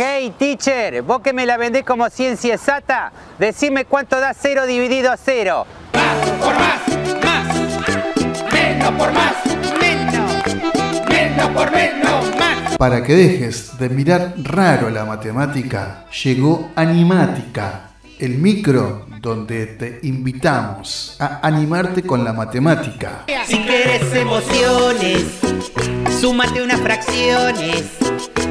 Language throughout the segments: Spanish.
Hey teacher, vos que me la vendés como ciencia exacta, decime cuánto da cero dividido a cero. Más por más, más. Menos por más, menos. Menos por menos, más. Para que dejes de mirar raro la matemática, llegó Animática, el micro donde te invitamos a animarte con la matemática. Si quieres emociones, súmate unas fracciones.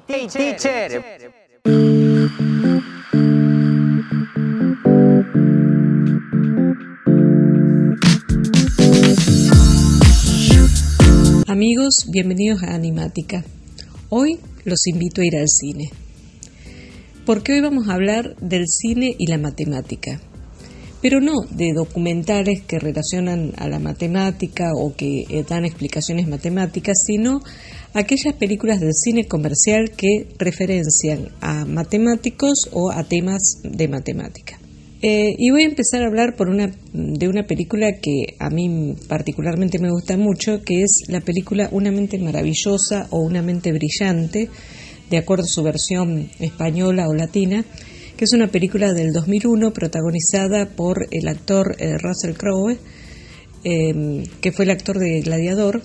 Teacher. Amigos, bienvenidos a Animática. Hoy los invito a ir al cine. Porque hoy vamos a hablar del cine y la matemática. Pero no de documentales que relacionan a la matemática o que eh, dan explicaciones matemáticas, sino aquellas películas del cine comercial que referencian a matemáticos o a temas de matemática. Eh, y voy a empezar a hablar por una, de una película que a mí particularmente me gusta mucho, que es la película Una mente maravillosa o Una mente brillante, de acuerdo a su versión española o latina, que es una película del 2001 protagonizada por el actor eh, Russell Crowe, eh, que fue el actor de Gladiador,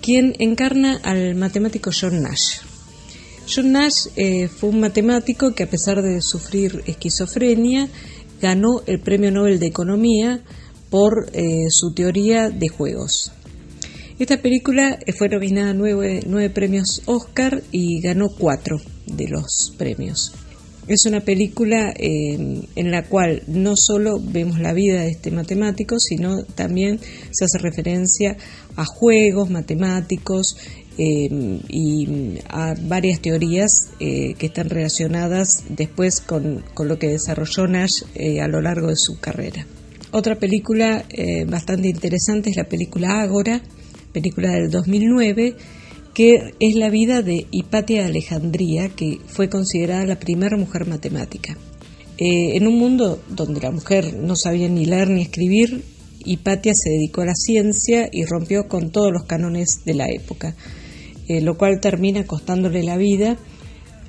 quien encarna al matemático John Nash. John Nash eh, fue un matemático que a pesar de sufrir esquizofrenia, ganó el Premio Nobel de Economía por eh, su teoría de juegos. Esta película fue nominada a nueve premios Oscar y ganó cuatro de los premios. Es una película eh, en la cual no solo vemos la vida de este matemático, sino también se hace referencia a juegos matemáticos eh, y a varias teorías eh, que están relacionadas después con, con lo que desarrolló Nash a lo largo de su carrera. Otra película bastante interesante es la película Ágora, película del 2009, que es la vida de Hipatia de Alejandría, que fue considerada la primera mujer matemática. Eh, en un mundo donde la mujer no sabía ni leer ni escribir, Hipatia se dedicó a la ciencia y rompió con todos los cánones de la época, eh, lo cual termina costándole la vida,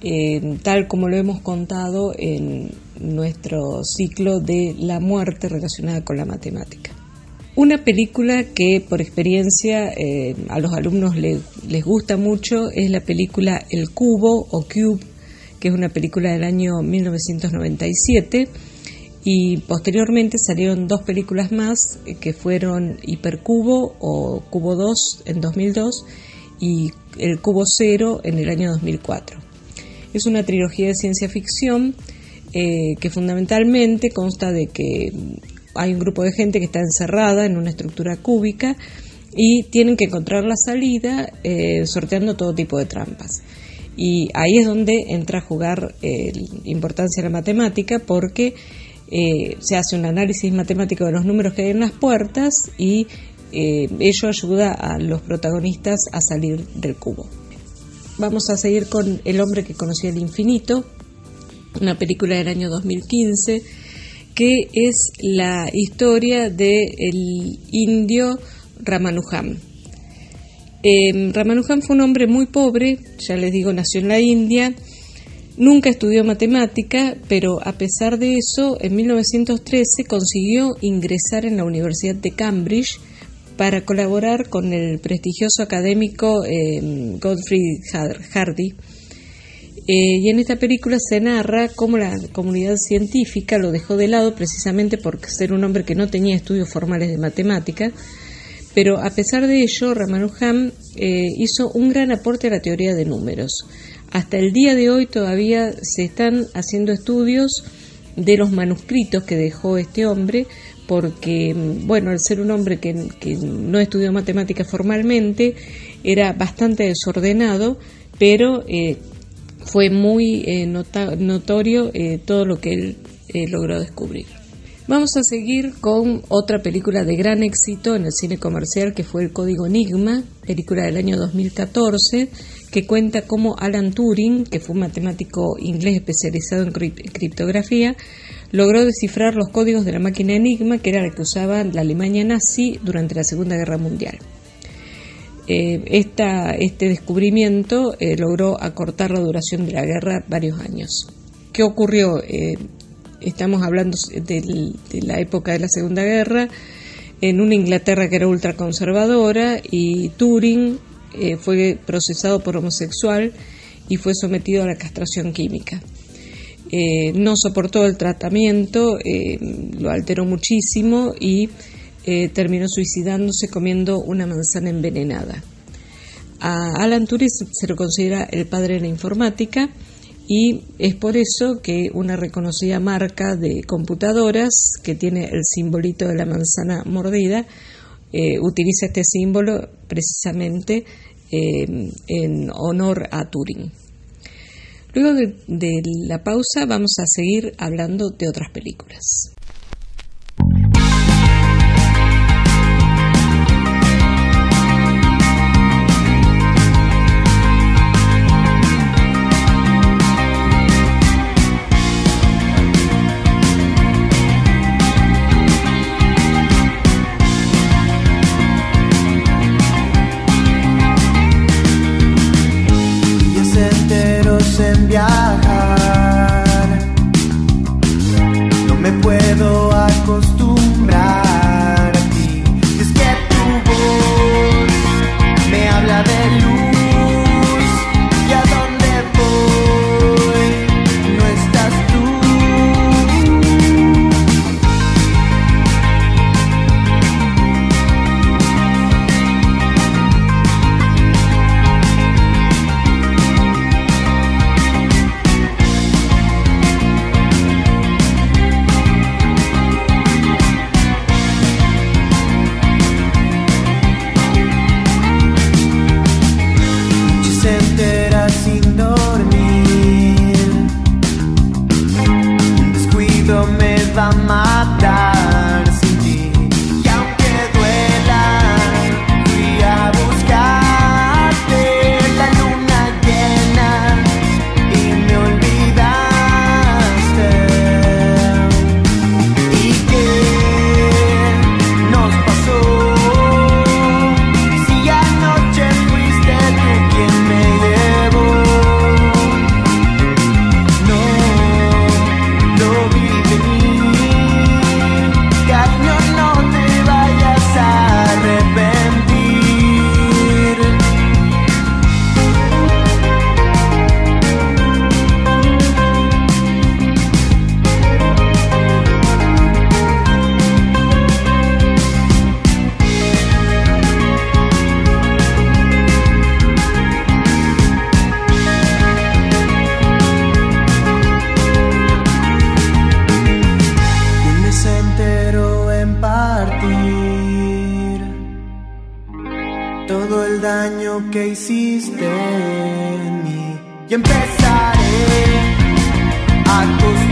eh, tal como lo hemos contado en nuestro ciclo de la muerte relacionada con la matemática. Una película que por experiencia eh, a los alumnos le- les gusta mucho es la película El Cubo o Cube, que es una película del año 1997 y posteriormente salieron dos películas más eh, que fueron Hipercubo o Cubo 2 en 2002 y El Cubo Cero en el año 2004. Es una trilogía de ciencia ficción eh, que fundamentalmente consta de que hay un grupo de gente que está encerrada en una estructura cúbica y tienen que encontrar la salida eh, sorteando todo tipo de trampas. Y ahí es donde entra a jugar eh, importancia la matemática porque eh, se hace un análisis matemático de los números que hay en las puertas y ello ayuda a los protagonistas a salir del cubo. Vamos a seguir con El hombre que conocía el infinito, una película del año 2015 que es la historia del indio Ramanujan. Eh, Ramanujan fue un hombre muy pobre, ya les digo, nació en la India, nunca estudió matemática, pero a pesar de eso, en 1913 consiguió ingresar en la Universidad de Cambridge para colaborar con el prestigioso académico eh, Godfrey Hardy. Eh, y en esta película se narra cómo la comunidad científica lo dejó de lado precisamente por ser un hombre que no tenía estudios formales de matemática, pero a pesar de ello, Ramanujan eh, hizo un gran aporte a la teoría de números. Hasta el día de hoy todavía se están haciendo estudios de los manuscritos que dejó este hombre, porque, bueno, al ser un hombre que, que no estudió matemáticas formalmente, era bastante desordenado, pero eh, fue muy eh, notorio eh, todo lo que él eh, logró descubrir. Vamos a seguir con otra película de gran éxito en el cine comercial que fue El Código Enigma, película del año 2014, que cuenta cómo Alan Turing, que fue un matemático inglés especializado en criptografía, logró descifrar los códigos de la máquina Enigma, que era la que usaba la Alemania nazi durante la Segunda Guerra Mundial. Eh, este descubrimiento eh, logró acortar la duración de la guerra varios años. ¿Qué ocurrió? Eh, estamos hablando de, la época de la Segunda Guerra, en una Inglaterra que era ultraconservadora y Turing fue procesado por homosexual y fue sometido a la castración química. no soportó el tratamiento, lo alteró muchísimo y eh, terminó suicidándose comiendo una manzana envenenada. A Alan Turing se lo considera el padre de la informática y es por eso que una reconocida marca de computadoras que tiene el simbolito de la manzana mordida eh, utiliza este símbolo precisamente eh, en honor a Turing. Luego de la pausa vamos a seguir hablando de otras películas. a matar sin ti. Y aunque duela, fui a buscarte la luna llena y me olvidaste. ¿Y qué nos pasó? Si anoche fuiste tú quien me llevó. No lo vi. que hiciste en mí. Y empezaré a tus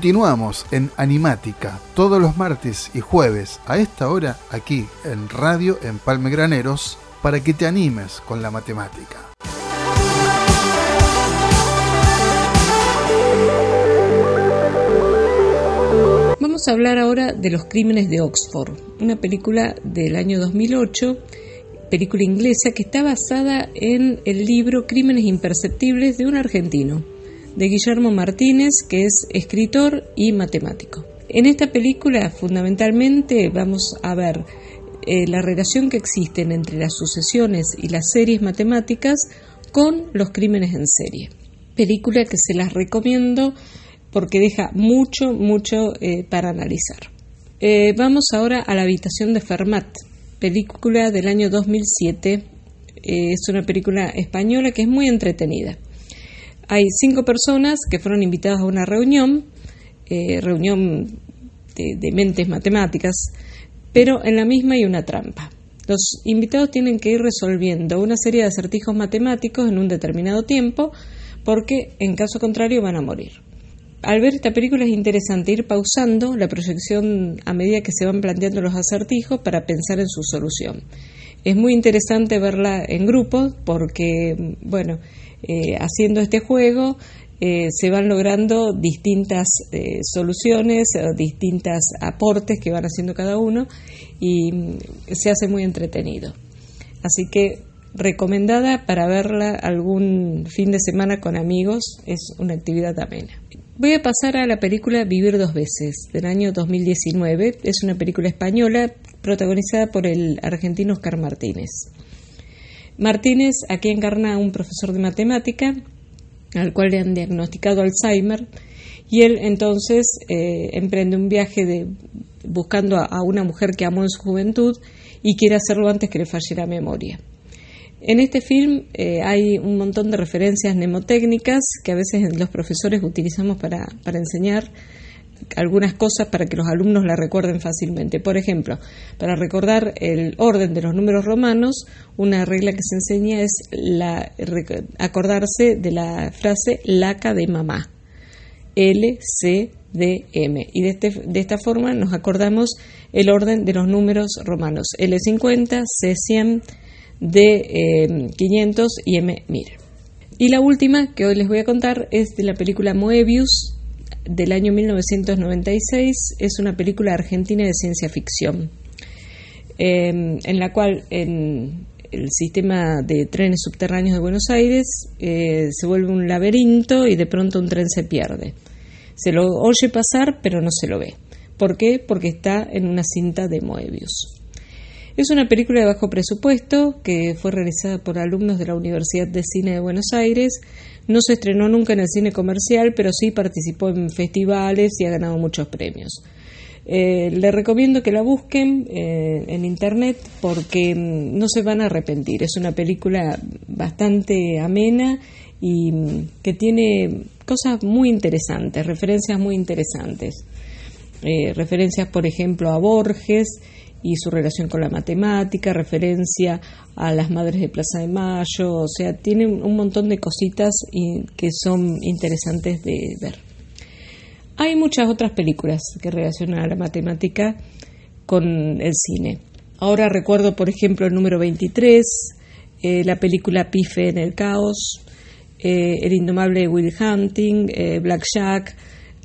continuamos en Animática todos los martes y jueves a esta hora aquí en Radio Empalme Graneros para que te animes con la matemática. Vamos a hablar ahora de Los Crímenes de Oxford, una película del año 2008, película inglesa que está basada en el libro Crímenes Imperceptibles de un argentino, de Guillermo Martínez, que es escritor y matemático. En esta película fundamentalmente vamos a ver eh, la relación que existe entre las sucesiones y las series matemáticas con los crímenes en serie. Película que se las recomiendo porque deja mucho, mucho eh, para analizar. Eh, vamos ahora a La habitación de Fermat, película del año 2007. Eh, es una película española que es muy entretenida. Hay cinco personas que fueron invitadas a una reunión, reunión de, de mentes matemáticas, pero en la misma hay una trampa. Los invitados tienen que ir resolviendo una serie de acertijos matemáticos en un determinado tiempo porque en caso contrario van a morir al ver esta película es interesante ir pausando la proyección a medida que se van planteando los acertijos para pensar en su solución. Es muy interesante verla en grupo porque, bueno, eh, haciendo este juego eh, se van logrando distintas eh, soluciones, distintos aportes que van haciendo cada uno y mm, se hace muy entretenido. Así que recomendada para verla algún fin de semana con amigos, es una actividad amena. Voy a pasar a la película Vivir dos veces, del año 2019. Es una película española protagonizada por el argentino Oscar Martínez. Martínez aquí encarna a un profesor de matemática al cual le han diagnosticado Alzheimer y él entonces eh, emprende un viaje de, buscando a una mujer que amó en su juventud y quiere hacerlo antes que le falliera memoria. En este film eh, hay un montón de referencias mnemotécnicas que a veces los profesores utilizamos para, para enseñar algunas cosas para que los alumnos la recuerden fácilmente. Por ejemplo, para recordar el orden de los números romanos, una regla que se enseña es acordarse de la frase laca de mamá. L, C, D, M. Y de, este, de esta forma nos acordamos el orden de los números romanos. L50, C100, de 500 eh, y M. Mir. Y la última que hoy les voy a contar es de la película Moebius del año 1996. Es una película argentina de ciencia ficción, em, en la cual en el sistema de trenes subterráneos de Buenos Aires eh, se vuelve un laberinto y de pronto un tren se pierde. Se lo oye pasar, pero no se lo ve. ¿Por qué? Porque está en una cinta de Moebius. Es una película de bajo presupuesto que fue realizada por alumnos de la Universidad de Cine de Buenos Aires. No se estrenó nunca en el cine comercial, pero sí participó en festivales y ha ganado muchos premios. Eh, le recomiendo que la busquen eh, en internet porque mm, no se van a arrepentir. Es una película bastante amena y mm, que tiene cosas muy interesantes, referencias muy interesantes. Eh, referencias, por ejemplo, a Borges y su relación con la matemática, referencia a las madres de Plaza de Mayo, o sea, tiene un montón de cositas que son interesantes de ver. Hay muchas otras películas que relacionan a la matemática con el cine. Ahora recuerdo, por ejemplo, el número 23, eh, la película Pife en el caos, eh, El indomable Will Hunting, eh, Black Jack,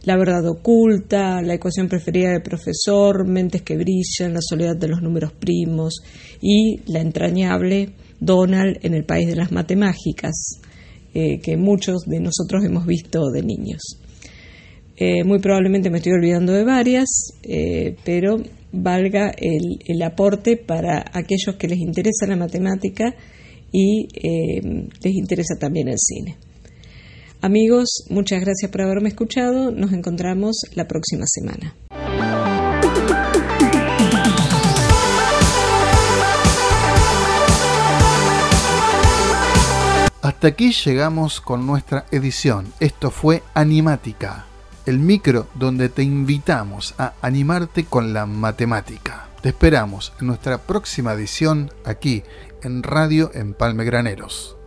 la verdad oculta, La ecuación preferida del profesor, Mentes que brillan, La soledad de los números primos y la entrañable Donald en el país de las matemáticas, eh, que muchos de nosotros hemos visto de niños. Eh, muy probablemente me estoy olvidando de varias, eh, pero valga el, el, aporte para aquellos que les interesa la matemática y les interesa también el cine. Amigos, muchas gracias por haberme escuchado. Nos encontramos la próxima semana. Hasta aquí llegamos con nuestra edición. Esto fue Animática, el micro donde te invitamos a animarte con la matemática. Te esperamos en nuestra próxima edición aquí en Radio Empalme Graneros.